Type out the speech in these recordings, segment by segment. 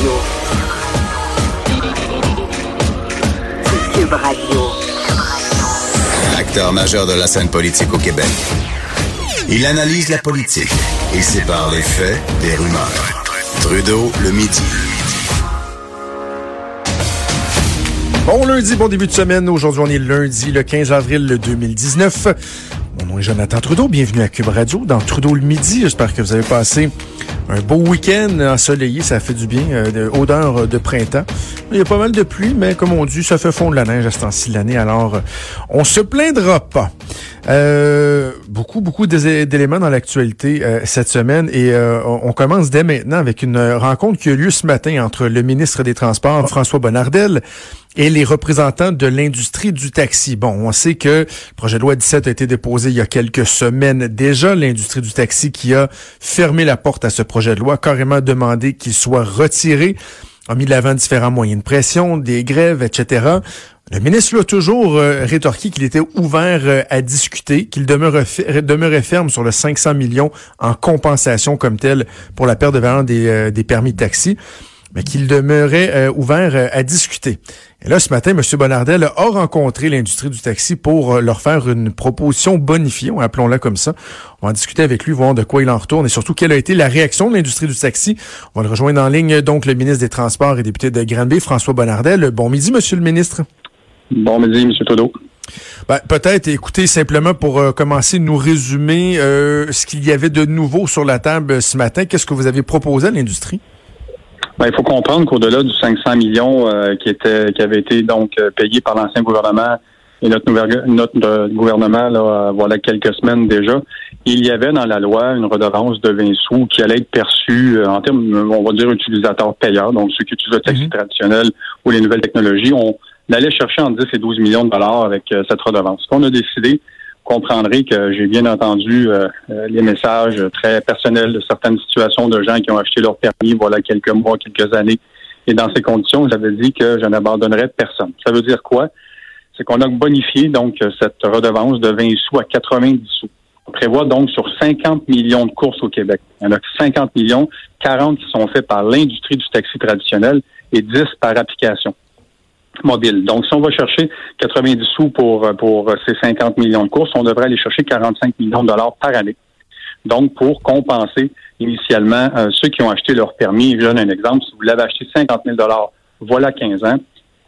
Radio. Cube Radio. Acteur majeur de la scène politique au Québec. Il analyse la politique et sépare les faits des rumeurs. Trudeau le midi. Bon lundi, bon début de semaine. Aujourd'hui, on est lundi, le 15 avril 2019. Mon nom est Jonathan Trudeau. Bienvenue à Cube Radio dans Trudeau le midi. J'espère que vous avez passé un beau week-end ensoleillé. Ça fait du bien. Euh, odeur de printemps. Il y a pas mal de pluie, mais comme on dit, ça fait fondre la neige à ce temps-ci de l'année. Alors, euh, on se plaindra pas. Euh, beaucoup, beaucoup d'éléments dans l'actualité euh, cette semaine et euh, on commence dès maintenant avec une rencontre qui a eu lieu ce matin entre le ministre des Transports, François Bonnardel, et les représentants de l'industrie du taxi. Bon, on sait que le projet de loi 17 a été déposé il y a quelques semaines déjà. L'industrie du taxi qui a fermé la porte à ce projet de loi, carrément demandé qu'il soit retiré a mis de l'avant différents moyens de pression, des grèves, etc. Le ministre a toujours euh, rétorqué qu'il était ouvert euh, à discuter, qu'il demeurait, demeurait, ferme sur le 500 millions en compensation comme tel pour la perte de valeur des, euh, des permis de taxi, mais qu'il demeurait ouvert à discuter. Et là, ce matin, M. Bonardel a rencontré l'industrie du taxi pour leur faire une proposition bonifiée, appelons-la comme ça. On va en discuter avec lui, voir de quoi il en retourne et surtout quelle a été la réaction de l'industrie du taxi. On va le rejoindre en ligne, donc, le ministre des Transports et député de Granby, François Bonardel. Bon midi, Monsieur le ministre. Bon midi, M. Trudeau. Ben, peut-être, écoutez, simplement pour euh, commencer, nous résumer euh, ce qu'il y avait de nouveau sur la table ce matin. Qu'est-ce que vous avez proposé à l'industrie? Ben, il faut comprendre qu'au-delà du 500 millions euh, qui était qui avait été donc payé par l'ancien gouvernement et notre, notre gouvernement là, voilà quelques semaines déjà, il y avait dans la loi une redevance de 20 sous qui allait être perçue en termes, on va dire, utilisateurs payeurs, donc ceux qui utilisent le taxi mhm. traditionnel ou les nouvelles technologies. ont d'aller chercher entre 10 et 12 millions de dollars avec euh, cette redevance. Ce qu'on a décidé, comprendrez que j'ai bien entendu euh, euh, les messages très personnels de certaines situations de gens qui ont acheté leur permis voilà quelques mois, quelques années. Et dans ces conditions, j'avais dit que je n'abandonnerais personne. Ça veut dire quoi? C'est qu'on a bonifié donc cette redevance de 20 sous à 90 sous. On prévoit donc sur 50 millions de courses au Québec. Il y en a 50 millions, 40 qui sont faits par l'industrie du taxi traditionnel et 10 par application Donc, si on va chercher 90 sous pour, pour ces 50 millions de courses, on devrait aller chercher 45 millions de dollars par année. Donc, pour compenser initialement euh, ceux qui ont acheté leur permis, je donne un exemple, si vous l'avez acheté 50 000 dollars, voilà 15 ans,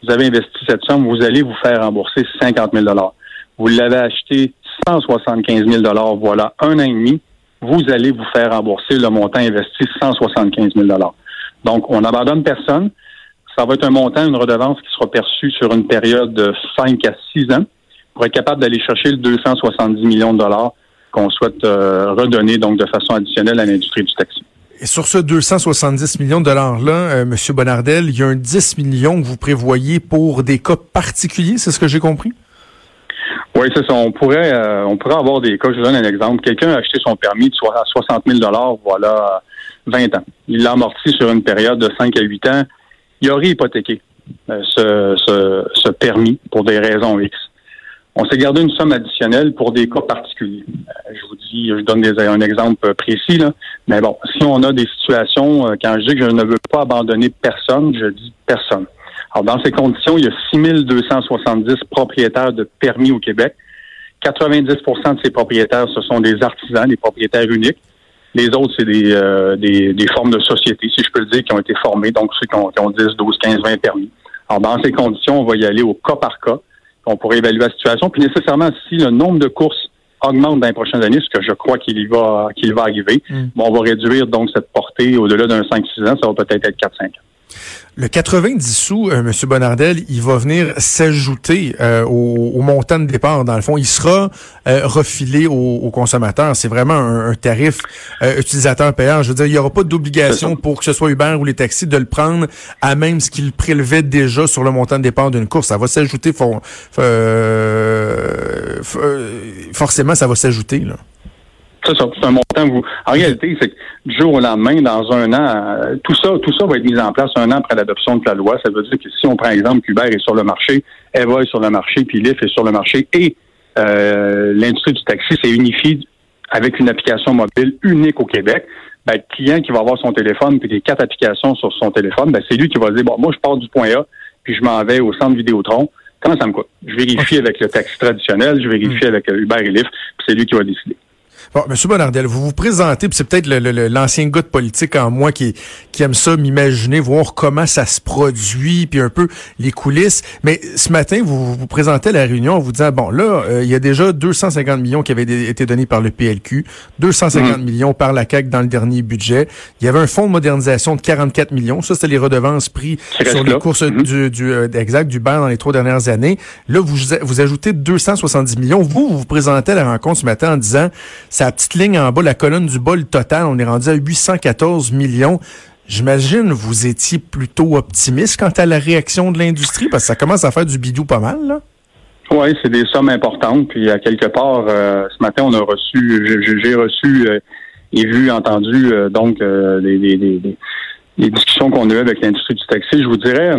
vous avez investi cette somme, vous allez vous faire rembourser 50 000 dollars. Vous l'avez acheté 175 000 dollars, voilà un an et demi, vous allez vous faire rembourser le montant investi 175 000 dollars. Donc, on n'abandonne personne ça va être un montant, une redevance qui sera perçue sur une période de 5 à 6 ans pour être capable d'aller chercher le 270 millions de dollars qu'on souhaite euh, redonner donc de façon additionnelle à l'industrie du taxi. Et sur ce 270 millions de dollars-là, euh, M. Bonardel, il y a un 10 millions que vous prévoyez pour des cas particuliers, c'est ce que j'ai compris? Oui, c'est ça. On pourrait, euh, on pourrait avoir des cas. Je vous donne un exemple. Quelqu'un a acheté son permis de 60 000 dollars, voilà, 20 ans. Il l'a amorti sur une période de 5 à 8 ans il aurait hypothéqué euh, ce, permis pour des raisons X. On s'est gardé une somme additionnelle pour des cas particuliers. Euh, je vous dis, je donne des, un exemple précis, là. mais bon, si on a des situations, euh, quand je dis que je ne veux pas abandonner personne, je dis personne. Alors, dans ces conditions, il y a 6270 propriétaires de permis au Québec. 90% de ces propriétaires, ce sont des artisans, des propriétaires uniques. Les autres, c'est des, euh, des, des, formes de société, si je peux le dire, qui ont été formées, donc ceux qui ont, qui ont 10, 12, 15, 20 permis. Alors, dans ces conditions, on va y aller au cas par cas. On pourrait évaluer la situation. Puis nécessairement, si le nombre de courses augmente dans les prochaines années, ce que je crois qu'il va qu'il va arriver, mm. bon, on va réduire donc cette portée au-delà d'un 5-6 ans, ça va peut-être être 4-5 ans. Le 90 sous, euh, M. Bonardel, il va venir s'ajouter euh, au, montant de départ. Dans le fond, il sera euh, refilé aux, consommateurs. C'est vraiment un, tarif utilisateur payant. Je veux dire, il n'y aura pas d'obligation pour que ce soit Uber ou les taxis de le prendre à même ce qu'ils prélevaient déjà sur le montant de départ d'une course. Ça va s'ajouter, forcément, ça va s'ajouter. Là. C'est ça, c'est un montant. Vous... En réalité, c'est que du jour au lendemain, dans un an, euh, tout ça, tout ça va être mis en place un an après l'adoption de la loi. Ça veut dire que si on prend exemple Uber est sur le marché, Eva est sur le marché, puis Lyft est sur le marché, et euh, l'industrie du taxi s'est unifiée avec une application mobile unique au Québec, ben, le client qui va avoir son téléphone puis les quatre applications sur son téléphone, ben, c'est lui qui va dire, bon, moi, je pars du point A, puis je m'en vais au centre Vidéotron. Comment ça me coûte? Je vérifie avec le taxi traditionnel, je vérifie avec Uber et Lyft, puis c'est lui qui va décider. Bon, Monsieur Bonardel, vous vous présentez, puis c'est peut-être l'ancien gars de politique en moi qui, qui aime ça, m'imaginer, voir comment ça se produit, puis un peu les coulisses. Mais ce matin, vous vous présentez à la réunion en vous disant, bon, là, euh, il y a déjà 250 millions qui avaient été donnés par le PLQ, 250 mmh. millions par la CAQ dans le dernier budget. Il y avait un fonds de modernisation de 44 millions. Ça, c'était les redevances prises sur les courses mmh. du, du euh, exact du bar dans les trois dernières années. Là, vous, vous ajoutez 270 millions. Vous, vous vous présentez à la rencontre ce matin en disant, sa petite ligne en bas, la colonne du bas, le total, on est rendu à 814 millions. J'imagine vous étiez plutôt optimiste quant à la réaction de l'industrie, parce que ça commence à faire du bidou pas mal, là. Oui, c'est des sommes importantes. Puis à quelque part, euh, ce matin, on a reçu, j'ai reçu euh, et vu, entendu euh, donc les, discussions qu'on a eues avec l'industrie du taxi. Je vous dirais,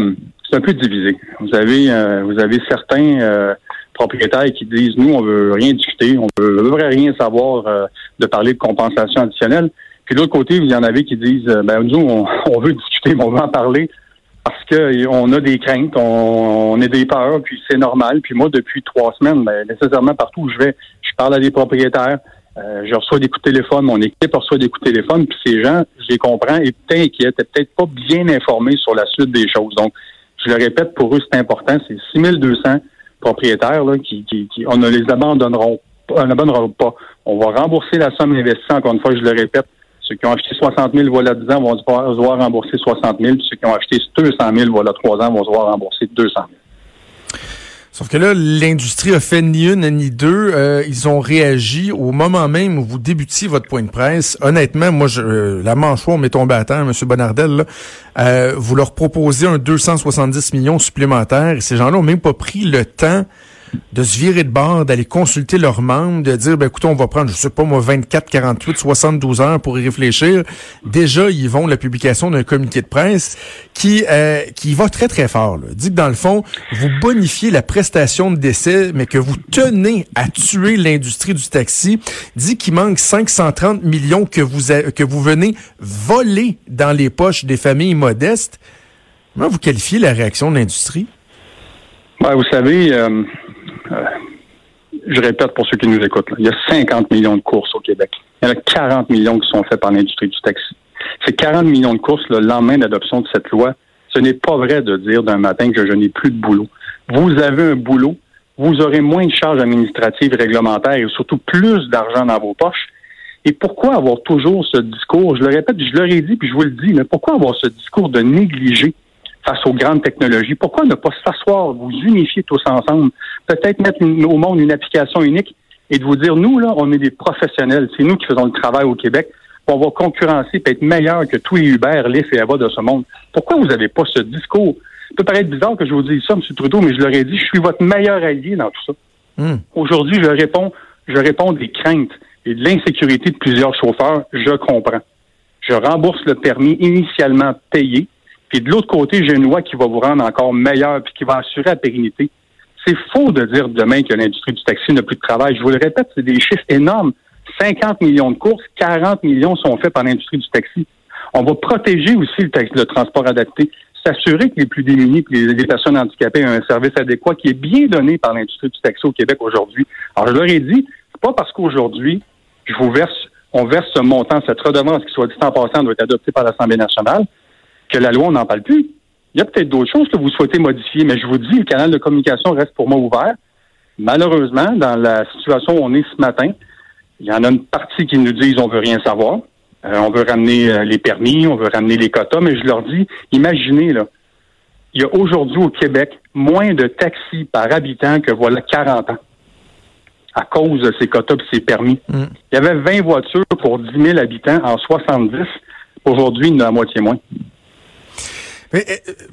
c'est un peu divisé. Vous avez, vous avez certains propriétaires qui disent nous, on veut rien discuter, on veut, veut rien savoir euh, de parler de compensation additionnelle. Puis de l'autre côté, il y en avait qui disent euh, ben nous, on, veut discuter, mais on veut en parler parce que on a des craintes, on, est des peurs, puis c'est normal. Puis moi, depuis trois semaines, ben, nécessairement partout où je vais, je parle à des propriétaires. Euh, je reçois des coups de téléphone, mon équipe reçoit des coups de téléphone, puis ces gens, je les comprends, inquiets, étaient peut-être pas bien informés sur la suite des choses. Donc, je le répète, pour eux, c'est important, c'est 6200 propriétaires qui, on ne les abandonneront on n'abandonnera pas. On va rembourser la somme investie, encore une fois, je le répète. Ceux qui ont acheté 60 000 voilà 10 ans vont se voir rembourser 60 000. Ceux qui ont acheté 200 000 voilà 3 ans vont se voir rembourser 200 000. Sauf que là, l'industrie a fait ni une ni deux. Euh, ils ont réagi au moment même où vous débutiez votre point de presse. Honnêtement, moi, je, euh, la mâchoire m'est tombée à terre, M. Bonardel. Euh, vous leur proposez un 270 millions supplémentaires. Et ces gens-là ont même pas pris le temps de se virer de bord, d'aller consulter leurs membres, de dire, ben écoutez, on va prendre, je sais pas moi, 24, 48, 72 heures pour y réfléchir. Déjà, ils vont la publication d'un communiqué de presse qui euh, qui va très très fort. Là. Dit que dans le fond, vous bonifiez la prestation de décès, mais que vous tenez à tuer l'industrie du taxi. Dit qu'il manque 530 millions que vous que vous venez voler dans les poches des familles modestes. Comment vous qualifiez la réaction de l'industrie? Ben, vous savez, euh, je répète pour ceux qui nous écoutent, il y a 50 millions de courses au Québec. Il y en a 40 millions qui sont faits par l'industrie du taxi. Ces 40 millions de courses, le lendemain d'adoption de cette loi, ce n'est pas vrai de dire d'un matin que je n'ai plus de boulot. Vous avez un boulot, vous aurez moins de charges administratives réglementaires et surtout plus d'argent dans vos poches. Et pourquoi avoir toujours ce discours, je le répète, je leur ai dit, puis je vous le dis, mais pourquoi avoir ce discours de négliger face aux grandes technologies? Pourquoi ne pas s'asseoir, vous unifier tous ensemble, peut-être mettre au monde une application unique et de vous dire, nous, là, on est des professionnels, c'est nous qui faisons le travail au Québec, on va concurrencer et être meilleur que tous les Uber, Lyft et Ava de ce monde. Pourquoi vous n'avez pas ce discours? Ça peut paraître bizarre que je vous dise ça, M. Trudeau, mais je leur ai dit, je suis votre meilleur allié dans tout ça. Hmm. Aujourd'hui, je réponds, je réponds des craintes et de l'insécurité de plusieurs chauffeurs, je comprends. Je rembourse le permis initialement payé puis de l'autre côté, j'ai une loi qui va vous rendre encore meilleur puis qui va assurer la pérennité. C'est faux de dire demain que l'industrie du taxi n'a plus de travail. Je vous le répète, c'est des chiffres énormes. 50 millions de courses, 40 millions sont faits par l'industrie du taxi. On va protéger aussi le, le transport adapté, s'assurer que les plus démunis et les, personnes handicapées aient un service adéquat qui est bien donné par l'industrie du taxi au Québec aujourd'hui. Alors, je leur ai dit, c'est pas parce qu'aujourd'hui, je vous verse, on verse ce montant, cette redevance qui, soit dit en passant, doit être adoptée par l'Assemblée nationale que la loi, on n'en parle plus. Il y a peut-être d'autres choses que vous souhaitez modifier, mais je vous dis, le canal de communication reste pour moi ouvert. Malheureusement, dans la situation où on est ce matin, il y en a une partie qui nous disent on veut rien savoir. Euh, on veut ramener euh, les permis, on veut ramener les quotas, mais je leur dis, imaginez, là, il y a aujourd'hui au Québec moins de taxis par habitant que voilà 40 ans à cause de ces quotas et ces permis. Mm. Il y avait 20 voitures pour 10 000 habitants en 70. Aujourd'hui, il y en a la moitié moins.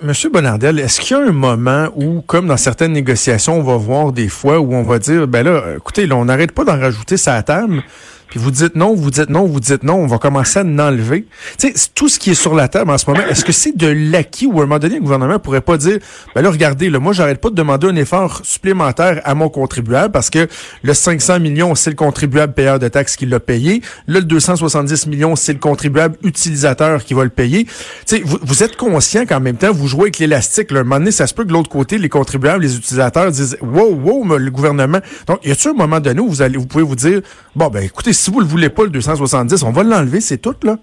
Monsieur Bonardel, est-ce qu'il y a un moment où, comme dans certaines négociations, on va voir des fois où on va dire, ben là, écoutez, là, on n'arrête pas d'en rajouter sa table. Puis vous dites non, vous dites non, vous dites non, on va commencer à en enlever. Tu sais, tout ce qui est sur la table en ce moment, est-ce que c'est de l'acquis ou à un moment donné, le gouvernement pourrait pas dire, ben là, regardez, là, moi, j'arrête pas de demander un effort supplémentaire à mon contribuable parce que le 500 millions, c'est le contribuable payeur de taxes qui l'a payé. Là, le 270 millions, c'est le contribuable utilisateur qui va le payer. Tu sais, vous, vous, êtes conscient qu'en même temps, vous jouez avec l'élastique. Un moment donné, ça se peut que de l'autre côté, les contribuables, les utilisateurs disent, wow, wow, le gouvernement. Donc, y a-t-il un moment donné où vous allez, vous pouvez vous dire, bon, ben, écoutez, si vous le voulez pas, le 270, on va l'enlever, c'est tout, là?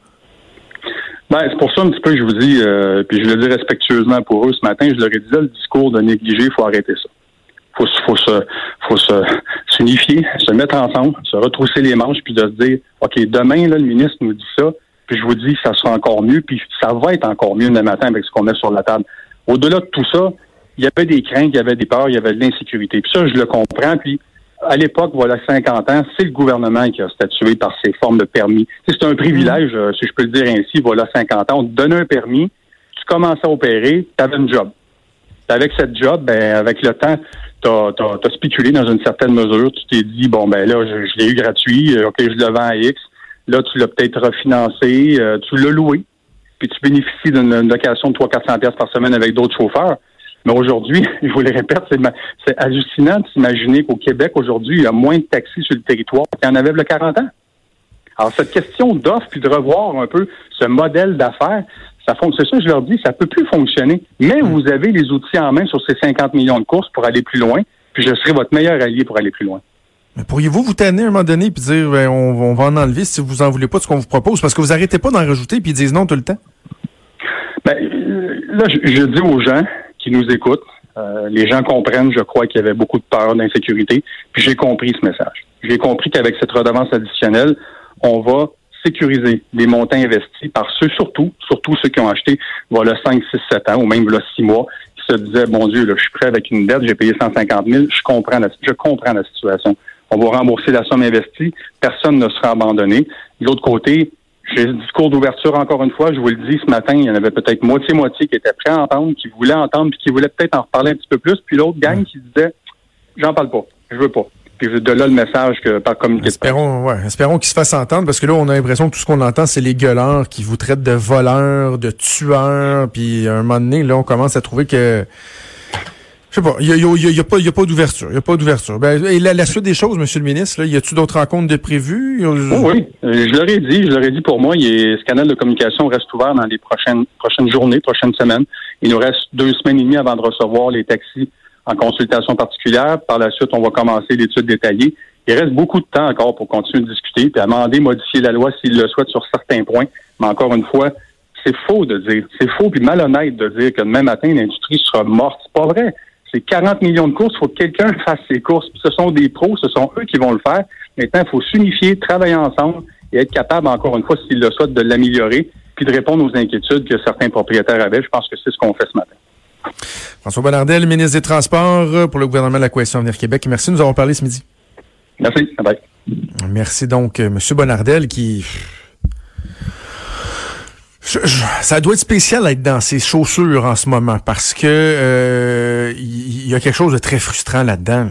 Ben, c'est pour ça un petit peu que je vous dis, euh, puis je le dis respectueusement pour eux ce matin, je leur ai dit là, le discours de négliger, il faut arrêter ça. Faut, faut se, faut se, s'unifier, se mettre ensemble, se retrousser les manches, puis de se dire, OK, demain, le ministre nous dit ça, puis je vous dis, ça sera encore mieux, puis ça va être encore mieux demain matin avec ce qu'on met sur la table. Au-delà de tout ça, il y avait des craintes, il y avait des peurs, il y avait de l'insécurité. Puis ça, je le comprends, puis à l'époque, voilà 50 ans, c'est le gouvernement qui a statué par ces formes de permis. C'est un privilège, euh, si je peux le dire ainsi, voilà 50 ans. On te donnait un permis, tu commençais à opérer, tu avais une job. Avec cette job, ben, avec le temps, tu as, spéculé dans une certaine mesure. Tu t'es dit, bon, ben là, je, l'ai eu gratuit, euh, OK, je le vends à X. Là, tu l'as peut-être refinancé, euh, tu l'as loué, puis tu bénéficies d'une location de 300-400 par semaine avec d'autres chauffeurs. Mais aujourd'hui, je vous le répète, c'est hallucinant de s'imaginer qu'au Québec, aujourd'hui, il y a moins de taxis sur le territoire qu'il y en avait le 40 ans. Alors, cette question d'offre, puis de revoir un peu ce modèle d'affaires, ça c'est ça, je leur dis, ça peut plus fonctionner. Mais vous avez les outils en main sur ces 50 millions de courses pour aller plus loin, puis je serai votre meilleur allié pour aller plus loin. Mais pourriez-vous vous tanner un moment donné puis dire ben, on, va en enlever si vous en voulez pas de ce qu'on vous propose? Parce que vous arrêtez pas d'en rajouter puis ils disent non tout le temps? Ben, là, je dis aux gens, nous écoutent. Euh, les gens comprennent, je crois, qu'il y avait beaucoup de peur, d'insécurité. Puis j'ai compris ce message. J'ai compris qu'avec cette redevance additionnelle, on va sécuriser les montants investis par ceux, surtout, surtout ceux qui ont acheté voilà 5, 6, 7 ans ou même voilà 6 mois, qui se disaient, bon Dieu, là, je suis prêt avec une dette, j'ai payé 150 000, je comprends la, je comprends la situation. On va rembourser la somme investie, personne ne sera abandonné. De l'autre côté, j'ai le discours d'ouverture encore une fois. Je vous le dis ce matin, il y en avait peut-être moitié-moitié qui étaient prêts à entendre, qui voulaient entendre, puis qui voulaient peut-être en reparler un petit peu plus. Puis l'autre gang qui disait J'en parle pas, je veux pas. Puis de là le message que par communiqué. Espérons, ouais, espérons qu'ils se fassent entendre parce que là on a l'impression que tout ce qu'on entend c'est les gueuleurs qui vous traitent de voleurs, de tueurs. Puis à un moment donné là on commence à trouver que je sais pas, il n'y a, pas, y a pas d'ouverture. Il y a pas d'ouverture. Ben, et la, suite des choses, Monsieur le ministre, là, y a-tu d'autres rencontres de prévues? Oh oui, euh, je leur ai dit, je leur ai dit pour moi, ce canal de communication reste ouvert dans les prochaines, prochaines journées, prochaines semaines. Il nous reste deux semaines et demie avant de recevoir les taxis en consultation particulière. Par la suite, on va commencer l'étude détaillée. Il reste beaucoup de temps encore pour continuer de discuter, puis amender, modifier la loi s'il le souhaite sur certains points. Mais encore une fois, c'est faux de dire, c'est faux puis malhonnête de dire que demain matin, l'industrie sera morte. C'est pas vrai. C'est 40 millions de courses. Il faut que quelqu'un fasse ces courses. ce sont des pros, ce sont eux qui vont le faire. Maintenant, il faut s'unifier, travailler ensemble et être capable, encore une fois, s'ils le souhaitent, de l'améliorer puis de répondre aux inquiétudes que certains propriétaires avaient. Je pense que c'est ce qu'on fait ce matin. François Bonnardel, ministre des Transports pour le gouvernement de la Coalition Avenir Québec. Merci, nous avons parlé ce midi. Merci. Bye. Merci donc, euh, M. Bonnardel, qui ça doit être spécial d'être dans ses chaussures en ce moment parce que euh, il y, a quelque chose de très frustrant là-dedans.